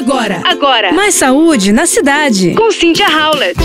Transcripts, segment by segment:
Agora, agora. Mais saúde na cidade. Com Cynthia Howlett.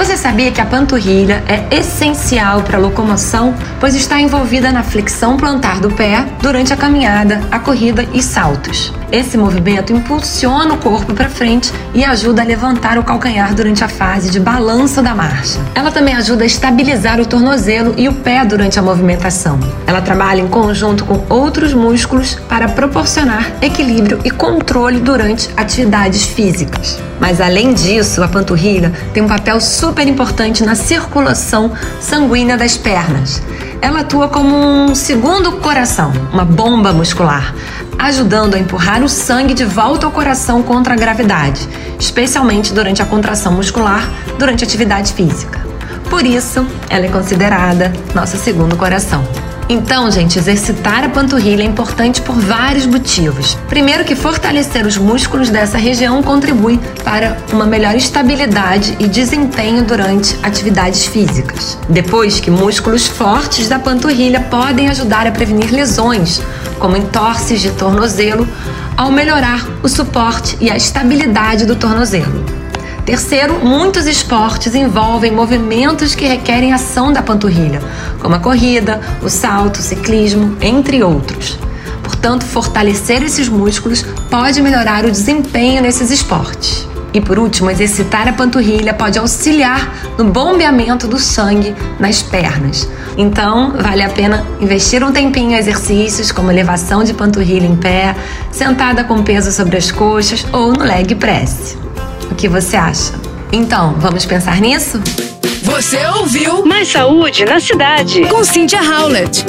Você sabia que a panturrilha é essencial para a locomoção, pois está envolvida na flexão plantar do pé durante a caminhada, a corrida e saltos. Esse movimento impulsiona o corpo para frente e ajuda a levantar o calcanhar durante a fase de balanço da marcha. Ela também ajuda a estabilizar o tornozelo e o pé durante a movimentação. Ela trabalha em conjunto com outros músculos para proporcionar equilíbrio e controle durante atividades físicas. Mas além disso, a panturrilha tem um papel super importante na circulação sanguínea das pernas. Ela atua como um segundo coração, uma bomba muscular, ajudando a empurrar o sangue de volta ao coração contra a gravidade, especialmente durante a contração muscular durante atividade física. Por isso, ela é considerada nosso segundo coração. Então, gente, exercitar a panturrilha é importante por vários motivos. Primeiro, que fortalecer os músculos dessa região contribui para uma melhor estabilidade e desempenho durante atividades físicas. Depois, que músculos fortes da panturrilha podem ajudar a prevenir lesões, como entorses de tornozelo, ao melhorar o suporte e a estabilidade do tornozelo. Terceiro, muitos esportes envolvem movimentos que requerem ação da panturrilha, como a corrida, o salto, o ciclismo, entre outros. Portanto, fortalecer esses músculos pode melhorar o desempenho nesses esportes. E por último, exercitar a panturrilha pode auxiliar no bombeamento do sangue nas pernas. Então, vale a pena investir um tempinho em exercícios como elevação de panturrilha em pé, sentada com peso sobre as coxas ou no leg press. O que você acha? Então, vamos pensar nisso? Você ouviu Mais saúde na cidade. com Cynthia Howlett.